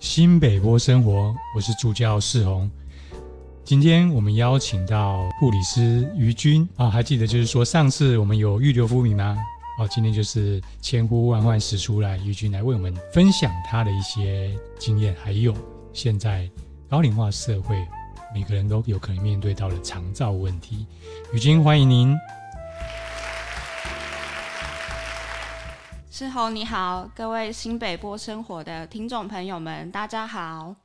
新北波生活，我是助教世宏。今天我们邀请到护理师于君啊，还记得就是说上次我们有预留夫名吗？哦，今天就是千呼万唤始出来，于君来为我们分享他的一些经验，还有现在高龄化社会每个人都有可能面对到的长照问题。于君，欢迎您。士弘你好，各位新北波生活的听众朋友们，大家好。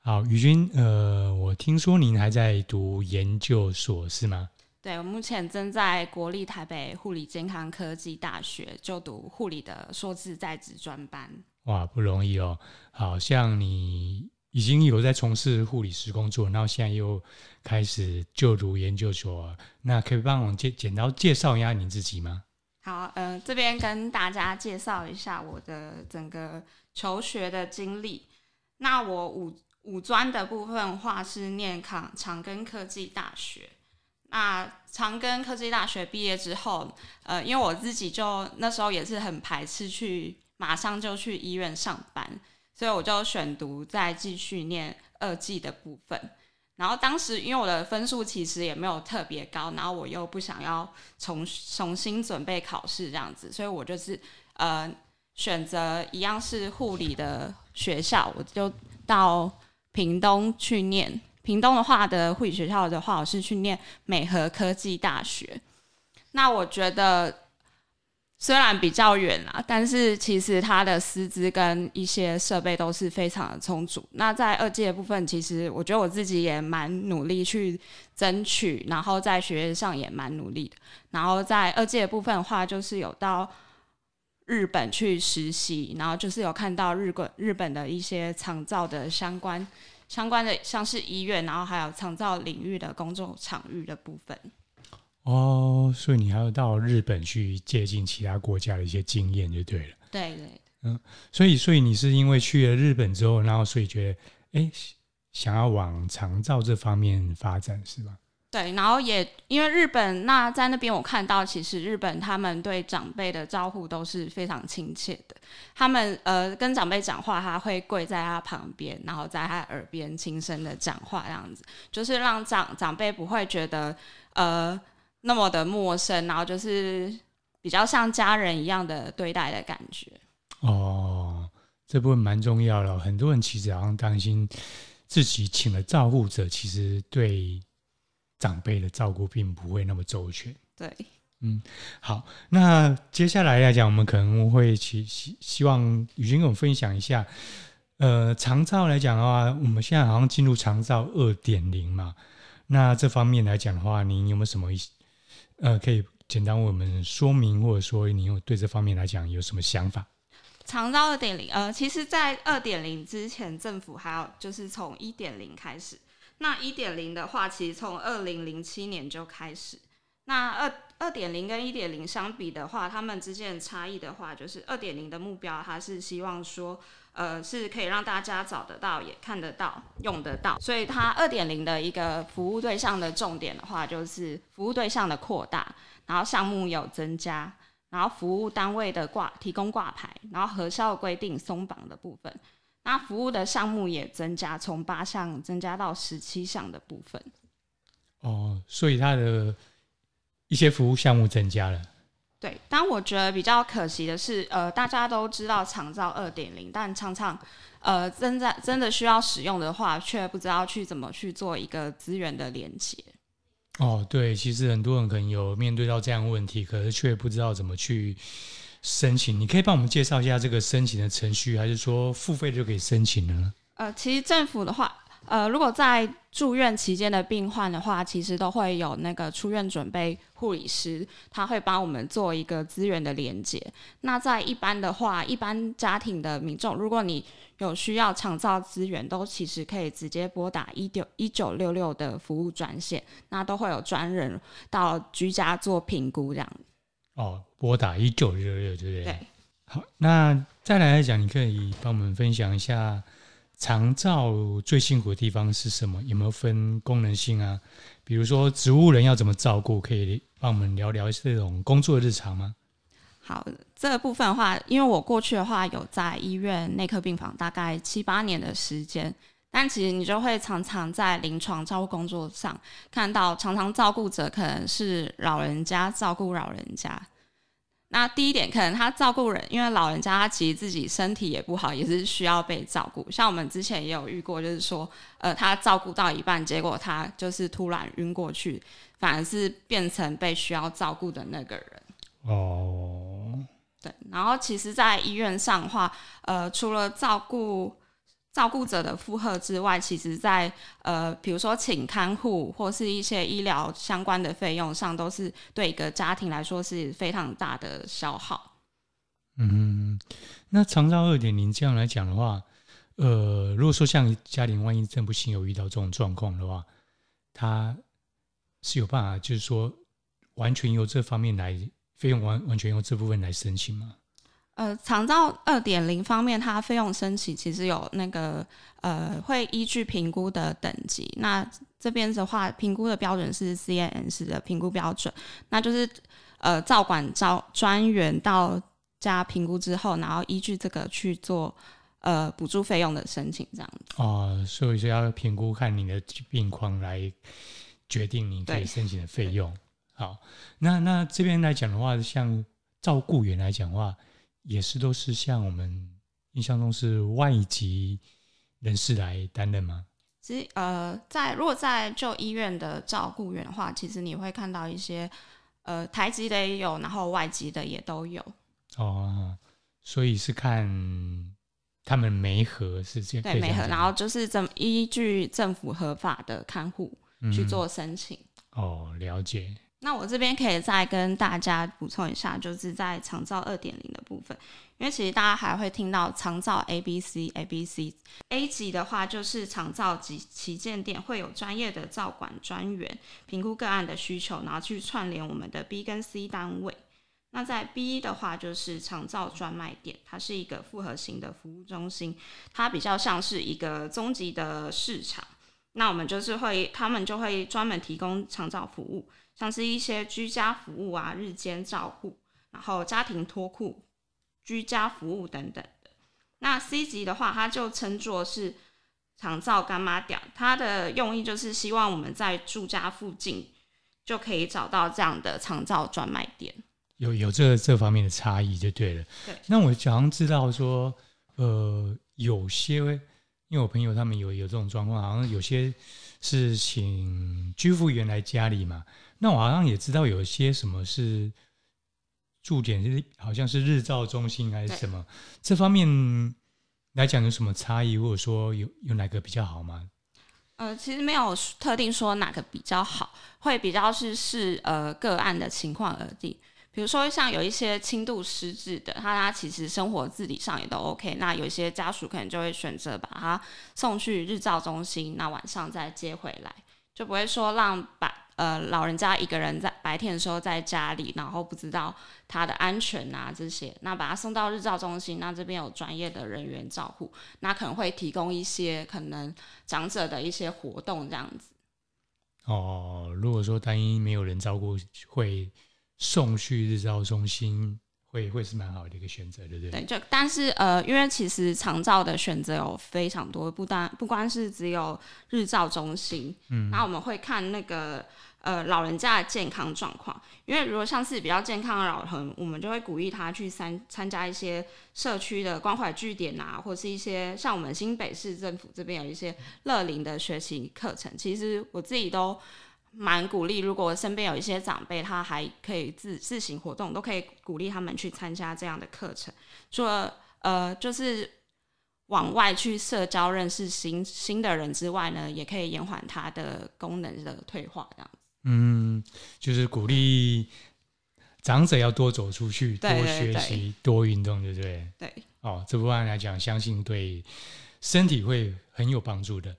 好，于君，呃，我听说您还在读研究所是吗？对，我目前正在国立台北护理健康科技大学就读护理的硕士在职专班。哇，不容易哦。好像你已经有在从事护理师工作，然后现在又开始就读研究所，那可以帮我简简单介绍一下你自己吗？好，呃，这边跟大家介绍一下我的整个求学的经历。那我五五专的部分话是念康长庚科技大学。那长庚科技大学毕业之后，呃，因为我自己就那时候也是很排斥去马上就去医院上班，所以我就选读再继续念二技的部分。然后当时因为我的分数其实也没有特别高，然后我又不想要重重新准备考试这样子，所以我就是呃选择一样是护理的学校，我就到屏东去念。屏东的话的护理学校的话，我是去念美和科技大学。那我觉得。虽然比较远啦，但是其实它的师资跟一些设备都是非常的充足。那在二届部分，其实我觉得我自己也蛮努力去争取，然后在学业上也蛮努力的。然后在二届部分的话，就是有到日本去实习，然后就是有看到日本日本的一些长照的相关相关的，像是医院，然后还有长照领域的工作场域的部分。哦，所以你还要到日本去借鉴其他国家的一些经验就对了。对对，嗯，所以所以你是因为去了日本之后，然后所以觉得，哎，想要往长照这方面发展是吧？对，然后也因为日本，那在那边我看到，其实日本他们对长辈的招呼都是非常亲切的。他们呃跟长辈讲话，他会跪在他旁边，然后在他耳边轻声的讲话，这样子就是让长长辈不会觉得呃。那么的陌生，然后就是比较像家人一样的对待的感觉。哦，这部分蛮重要的。很多人其实好像担心自己请了照顾者，其实对长辈的照顾并不会那么周全。对，嗯，好，那接下来来讲，我们可能会希希希望于君跟我们分享一下，呃，长照来讲的话，我们现在好像进入长照二点零嘛。那这方面来讲的话，您有没有什么？呃，可以简单为我们说明，或者说你有对这方面来讲有什么想法？长招二点零，呃，其实，在二点零之前，政府还有就是从一点零开始。那一点零的话，其实从二零零七年就开始。那二二点零跟一点零相比的话，他们之间的差异的话，就是二点零的目标，它是希望说。呃，是可以让大家找得到、也看得到、用得到，所以它二点零的一个服务对象的重点的话，就是服务对象的扩大，然后项目有增加，然后服务单位的挂提供挂牌，然后核销规定松绑的部分，那服务的项目也增加，从八项增加到十七项的部分。哦，所以它的一些服务项目增加了。对，但我觉得比较可惜的是，呃，大家都知道长照二点零，但常常，呃，真在真的需要使用的话，却不知道去怎么去做一个资源的连接。哦，对，其实很多人可能有面对到这样的问题，可是却不知道怎么去申请。你可以帮我们介绍一下这个申请的程序，还是说付费就可以申请呢？呃，其实政府的话。呃，如果在住院期间的病患的话，其实都会有那个出院准备护理师，他会帮我们做一个资源的连接。那在一般的话，一般家庭的民众，如果你有需要长造资源，都其实可以直接拨打一九一九六六的服务专线，那都会有专人到居家做评估这样。哦，拨打一九六六，对不对？对。好，那再来来讲，你可以帮我们分享一下。常照最辛苦的地方是什么？有没有分功能性啊？比如说植物人要怎么照顾？可以帮我们聊聊这种工作日常吗？好，这个部分的话，因为我过去的话有在医院内科病房大概七八年的时间，但其实你就会常常在临床照顾工作上看到，常常照顾者可能是老人家照顾老人家。那第一点，可能他照顾人，因为老人家他其实自己身体也不好，也是需要被照顾。像我们之前也有遇过，就是说，呃，他照顾到一半，结果他就是突然晕过去，反而是变成被需要照顾的那个人。哦，对。然后，其实，在医院上的话，呃，除了照顾。照顾者的负荷之外，其实在呃，比如说请看护或是一些医疗相关的费用上，都是对一个家庭来说是非常大的消耗。嗯，那长照二点零这样来讲的话，呃，如果说像家庭万一真不幸有遇到这种状况的话，他是有办法，就是说完全由这方面来费用完完全由这部分来申请吗？呃，长照二点零方面，它费用申请其实有那个呃，会依据评估的等级。那这边的话，评估的标准是 CNS 的评估标准，那就是呃，照管招专员到家评估之后，然后依据这个去做呃补助费用的申请，这样子。哦，所以说要评估看你的病况来决定你可以申请的费用。好，那那这边来讲的话，像照顾员来讲的话。也是都是像我们印象中是外籍人士来担任吗？其实呃，在如果在就医院的照顾员的话，其实你会看到一些呃台籍的也有，然后外籍的也都有。哦，所以是看他们没合是这样对没合，然后就是这依据政府合法的看护去做申请。嗯。哦，了解。那我这边可以再跟大家补充一下，就是在长照二点零的部分，因为其实大家还会听到长照 A B C A B C A 级的话，就是长照及旗舰店会有专业的照管专员评估个案的需求，然后去串联我们的 B 跟 C 单位。那在 B 的话，就是长照专卖店，它是一个复合型的服务中心，它比较像是一个终极的市场。那我们就是会，他们就会专门提供长照服务。像是一些居家服务啊、日间照护，然后家庭托库、居家服务等等的。那 C 级的话，它就称作是长照干妈店，它的用意就是希望我们在住家附近就可以找到这样的长照专卖店。有有这这方面的差异就对了。对。那我好像知道说，呃，有些因为我朋友他们有有这种状况，好像有些是请居服员来家里嘛。那我好像也知道有些什么是驻点，就是好像是日照中心还是什么，这方面来讲有什么差异，或者说有有哪个比较好吗？呃，其实没有特定说哪个比较好，会比较是视呃个案的情况而定。比如说像有一些轻度失智的，他他其实生活自理上也都 OK，那有一些家属可能就会选择把他送去日照中心，那晚上再接回来，就不会说让把。呃，老人家一个人在白天的时候在家里，然后不知道他的安全啊这些，那把他送到日照中心，那这边有专业的人员照护，那可能会提供一些可能长者的一些活动这样子。哦，如果说单一没有人照顾，会送去日照中心。会会是蛮好的一个选择，对不对？对，就但是呃，因为其实长照的选择有非常多，不单不光是只有日照中心，嗯，然后我们会看那个呃老人家的健康状况，因为如果像是比较健康的老人，我们就会鼓励他去参参加一些社区的关怀据点啊，或是一些像我们新北市政府这边有一些乐龄的学习课程，其实我自己都。蛮鼓励，如果身边有一些长辈，他还可以自自行活动，都可以鼓励他们去参加这样的课程。除了呃，就是往外去社交、认识新新的人之外呢，也可以延缓他的功能的退化，这样子。嗯，就是鼓励长者要多走出去，多学习，多运动，对不对？对。哦，这部分来讲，相信对身体会很有帮助的。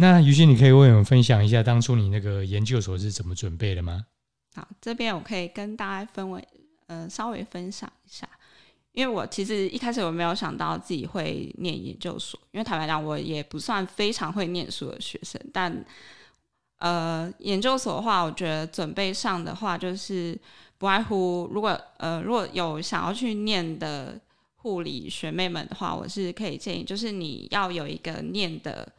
那于心，你可以为我们分享一下当初你那个研究所是怎么准备的吗？好，这边我可以跟大家分为，呃，稍微分享一下，因为我其实一开始我没有想到自己会念研究所，因为坦白讲，我也不算非常会念书的学生，但呃，研究所的话，我觉得准备上的话，就是不外乎如果呃如果有想要去念的护理学妹们的话，我是可以建议，就是你要有一个念的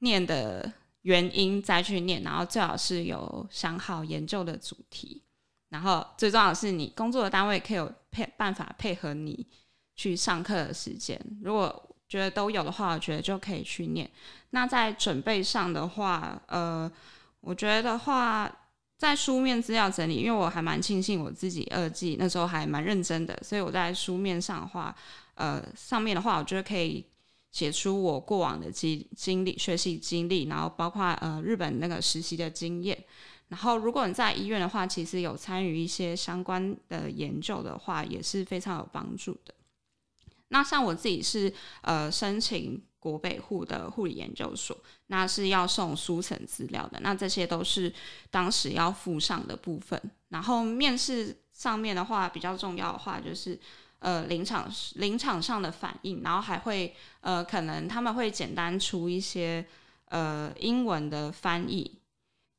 念的原因再去念，然后最好是有想好研究的主题，然后最重要是你工作的单位可以有配办法配合你去上课的时间，如果觉得都有的话，我觉得就可以去念。那在准备上的话，呃，我觉得话，在书面资料整理，因为我还蛮庆幸我自己二季那时候还蛮认真的，所以我在书面上的话，呃，上面的话，我觉得可以写出我过往的经经历、学习经历，然后包括呃日本那个实习的经验。然后如果你在医院的话，其实有参与一些相关的研究的话，也是非常有帮助的。那像我自己是呃申请国北护的护理研究所，那是要送书层资料的，那这些都是当时要附上的部分。然后面试上面的话，比较重要的话就是呃临场临场上的反应，然后还会呃可能他们会简单出一些呃英文的翻译，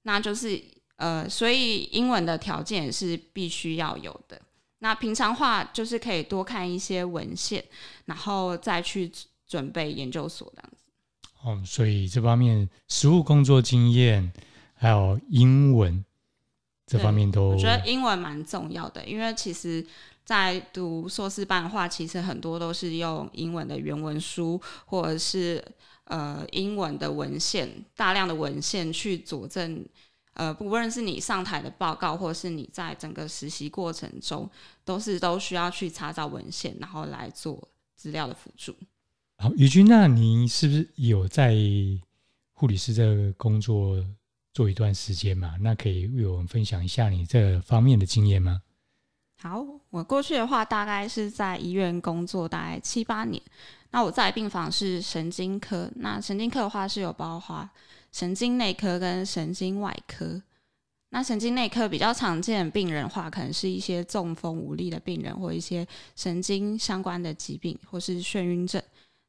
那就是呃所以英文的条件也是必须要有的。那平常话就是可以多看一些文献，然后再去准备研究所这样子。哦，所以这方面实务工作经验还有英文这方面都，我觉得英文蛮重要的，因为其实，在读硕士班的话，其实很多都是用英文的原文书或者是呃英文的文献，大量的文献去佐证。呃，不论是你上台的报告，或是你在整个实习过程中，都是都需要去查找文献，然后来做资料的辅助。好，宇君，那你是不是有在护理师这个工作做一段时间嘛？那可以为我们分享一下你这方面的经验吗？好，我过去的话大概是在医院工作大概七八年。那我在病房是神经科，那神经科的话是有包括神经内科跟神经外科。那神经内科比较常见的病人的话，可能是一些中风无力的病人，或一些神经相关的疾病，或是眩晕症。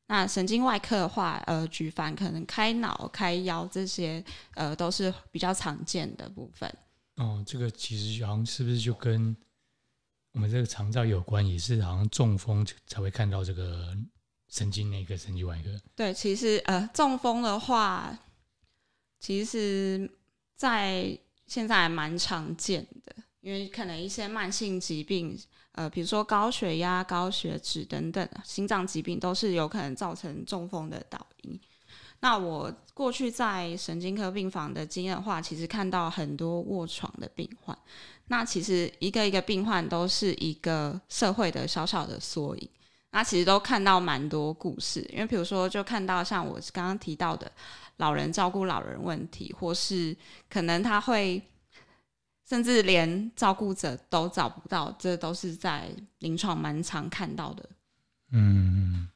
那神经外科的话，呃，举凡可能开脑、开腰这些，呃，都是比较常见的部分。哦，这个其实好像是不是就跟我们这个肠道有关？也是好像中风才会看到这个。神经内科、神经外科。对，其实呃，中风的话，其实在现在还蛮常见的，因为可能一些慢性疾病，呃，比如说高血压、高血脂等等，心脏疾病都是有可能造成中风的导因。那我过去在神经科病房的经验的话，其实看到很多卧床的病患，那其实一个一个病患都是一个社会的小小的缩影。那其实都看到蛮多故事，因为比如说，就看到像我刚刚提到的，老人照顾老人问题，或是可能他会甚至连照顾者都找不到，这都是在临床蛮常看到的。嗯，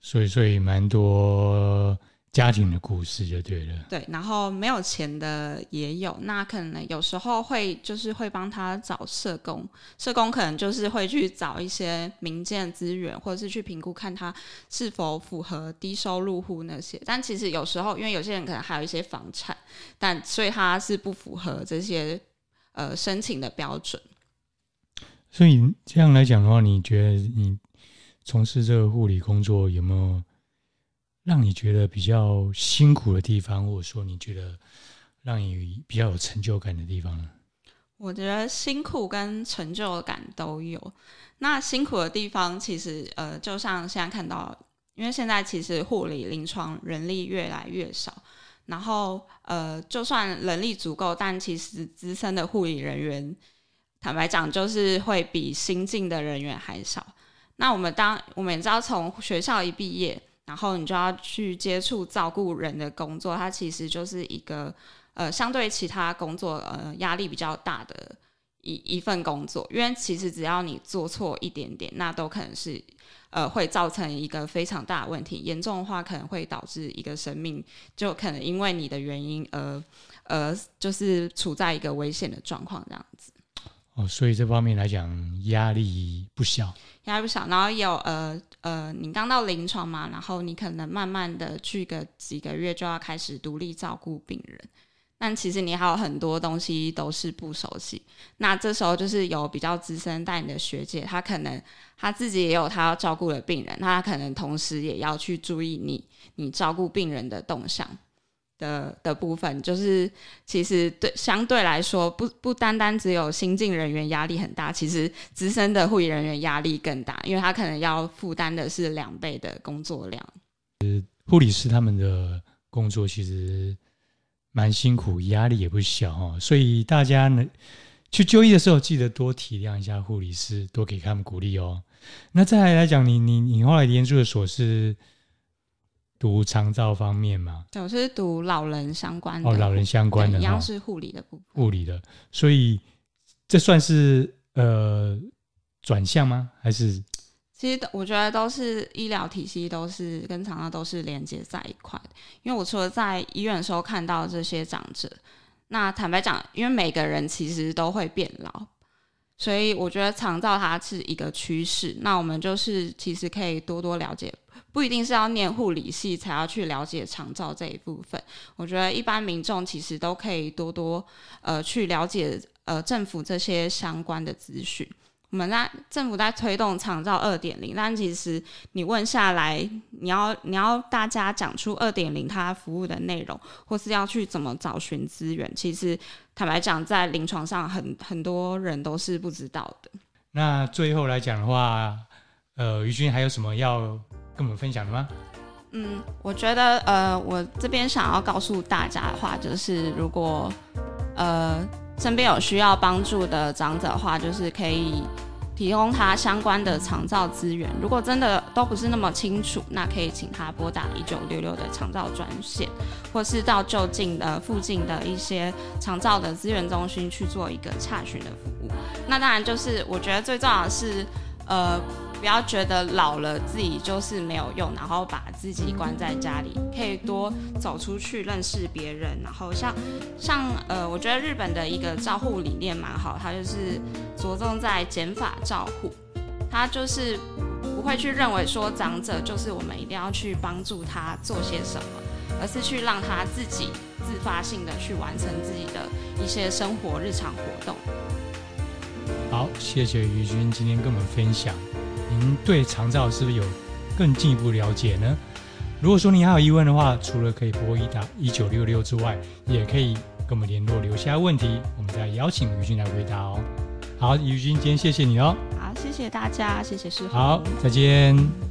所以所以蛮多。家庭的故事就对了。对，然后没有钱的也有，那可能有时候会就是会帮他找社工，社工可能就是会去找一些民间资源，或者是去评估看他是否符合低收入户那些。但其实有时候，因为有些人可能还有一些房产，但所以他是不符合这些呃申请的标准。所以这样来讲的话，你觉得你从事这个护理工作有没有？让你觉得比较辛苦的地方，或者说你觉得让你比较有成就感的地方呢？我觉得辛苦跟成就感都有。那辛苦的地方，其实呃，就像现在看到，因为现在其实护理临床人力越来越少，然后呃，就算人力足够，但其实资深的护理人员，坦白讲，就是会比新进的人员还少。那我们当我们也知道，从学校一毕业。然后你就要去接触照顾人的工作，它其实就是一个呃，相对其他工作呃压力比较大的一一份工作，因为其实只要你做错一点点，那都可能是呃会造成一个非常大的问题，严重的话可能会导致一个生命就可能因为你的原因而呃就是处在一个危险的状况这样子。哦，所以这方面来讲压力不小，压力不小，然后有呃。呃，你刚到临床嘛，然后你可能慢慢的去个几个月就要开始独立照顾病人，但其实你还有很多东西都是不熟悉。那这时候就是有比较资深带你的学姐，她可能她自己也有她要照顾的病人，她可能同时也要去注意你你照顾病人的动向的的部分。就是其实对相对来说，不不单单只有新进人员压力很大，其实资深的护理人员压力更大，因为他可能要负担的是两倍的工作量。护理师他们的工作其实。蛮辛苦，压力也不小哦，所以大家呢去就医的时候，记得多体谅一下护理师，多给他们鼓励哦。那再来来讲，你你你后来研究的所是读长照方面嘛？对，我是读老人相关的。哦，老人相关的，一样是护理的部分。护理的，所以这算是呃转向吗？还是？其实我觉得都是医疗体系，都是跟长照都是连接在一块的。因为我除了在医院的时候看到这些长者，那坦白讲，因为每个人其实都会变老，所以我觉得长照它是一个趋势。那我们就是其实可以多多了解，不一定是要念护理系才要去了解长照这一部分。我觉得一般民众其实都可以多多呃去了解呃政府这些相关的资讯。我们在政府在推动长照二点零，但其实你问下来，你要你要大家讲出二点零它服务的内容，或是要去怎么找寻资源，其实坦白讲，在临床上很很多人都是不知道的。那最后来讲的话，呃，于君还有什么要跟我们分享的吗？嗯，我觉得呃，我这边想要告诉大家的话，就是如果呃。身边有需要帮助的长者的话，就是可以提供他相关的长照资源。如果真的都不是那么清楚，那可以请他拨打一九六六的长照专线，或是到就近的附近的一些长照的资源中心去做一个查询的服务。那当然，就是我觉得最重要的是，呃。不要觉得老了自己就是没有用，然后把自己关在家里，可以多走出去认识别人。然后像像呃，我觉得日本的一个照护理念蛮好，它就是着重在减法照护，它就是不会去认为说长者就是我们一定要去帮助他做些什么，而是去让他自己自发性的去完成自己的一些生活日常活动。好，谢谢于君今天跟我们分享。您对长照是不是有更进一步了解呢？如果说您还有疑问的话，除了可以拨一打一九六六之外，也可以跟我们联络留下问题，我们再邀请于军来回答哦。好，于君今天谢谢你哦。好，谢谢大家，谢谢师傅。好，再见。